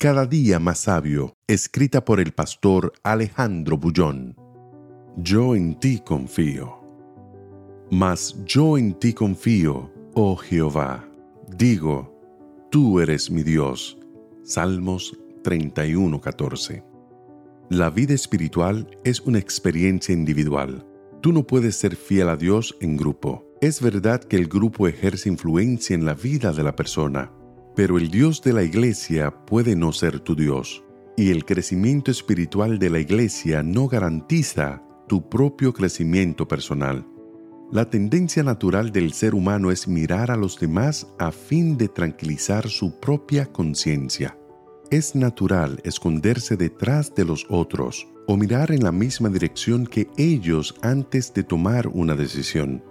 Cada día más sabio, escrita por el pastor Alejandro Bullón. Yo en ti confío. Mas yo en ti confío, oh Jehová. Digo, tú eres mi Dios. Salmos 31:14. La vida espiritual es una experiencia individual. Tú no puedes ser fiel a Dios en grupo. Es verdad que el grupo ejerce influencia en la vida de la persona, pero el Dios de la iglesia puede no ser tu Dios, y el crecimiento espiritual de la iglesia no garantiza tu propio crecimiento personal. La tendencia natural del ser humano es mirar a los demás a fin de tranquilizar su propia conciencia. Es natural esconderse detrás de los otros o mirar en la misma dirección que ellos antes de tomar una decisión.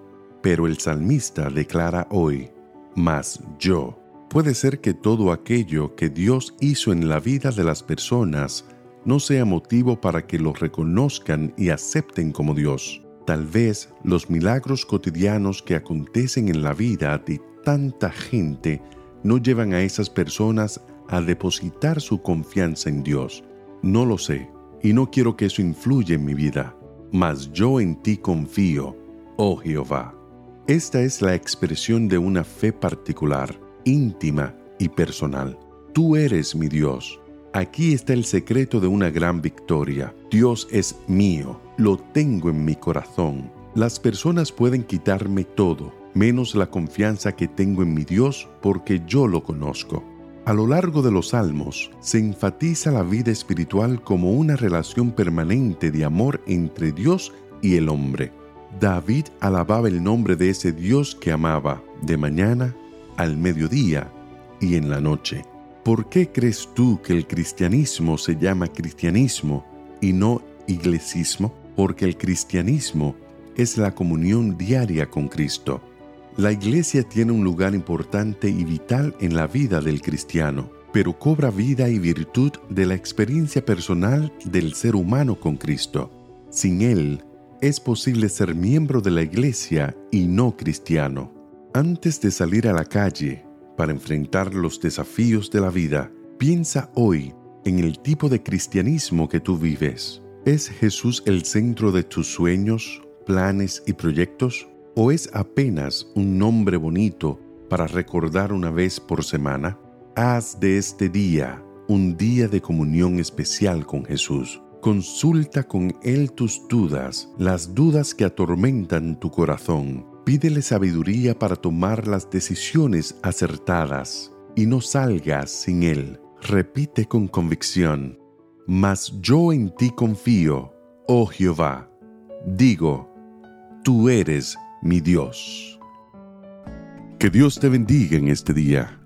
Pero el salmista declara hoy, Mas yo, Puede ser que todo aquello que Dios hizo en la vida de las personas no sea motivo para que lo reconozcan y acepten como Dios. Tal vez los milagros cotidianos que acontecen en la vida de tanta gente no llevan a esas personas a depositar su confianza en Dios. No lo sé, y no quiero que eso influya en mi vida, mas yo en ti confío, oh Jehová. Esta es la expresión de una fe particular íntima y personal. Tú eres mi Dios. Aquí está el secreto de una gran victoria. Dios es mío, lo tengo en mi corazón. Las personas pueden quitarme todo, menos la confianza que tengo en mi Dios porque yo lo conozco. A lo largo de los salmos se enfatiza la vida espiritual como una relación permanente de amor entre Dios y el hombre. David alababa el nombre de ese Dios que amaba de mañana al mediodía y en la noche. ¿Por qué crees tú que el cristianismo se llama cristianismo y no iglesismo? Porque el cristianismo es la comunión diaria con Cristo. La iglesia tiene un lugar importante y vital en la vida del cristiano, pero cobra vida y virtud de la experiencia personal del ser humano con Cristo. Sin Él, es posible ser miembro de la iglesia y no cristiano. Antes de salir a la calle para enfrentar los desafíos de la vida, piensa hoy en el tipo de cristianismo que tú vives. ¿Es Jesús el centro de tus sueños, planes y proyectos? ¿O es apenas un nombre bonito para recordar una vez por semana? Haz de este día un día de comunión especial con Jesús. Consulta con Él tus dudas, las dudas que atormentan tu corazón Pídele sabiduría para tomar las decisiones acertadas y no salgas sin Él. Repite con convicción, mas yo en ti confío, oh Jehová. Digo, tú eres mi Dios. Que Dios te bendiga en este día.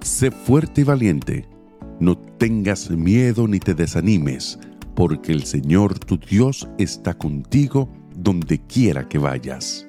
Sé fuerte y valiente. No tengas miedo ni te desanimes, porque el Señor tu Dios está contigo donde quiera que vayas.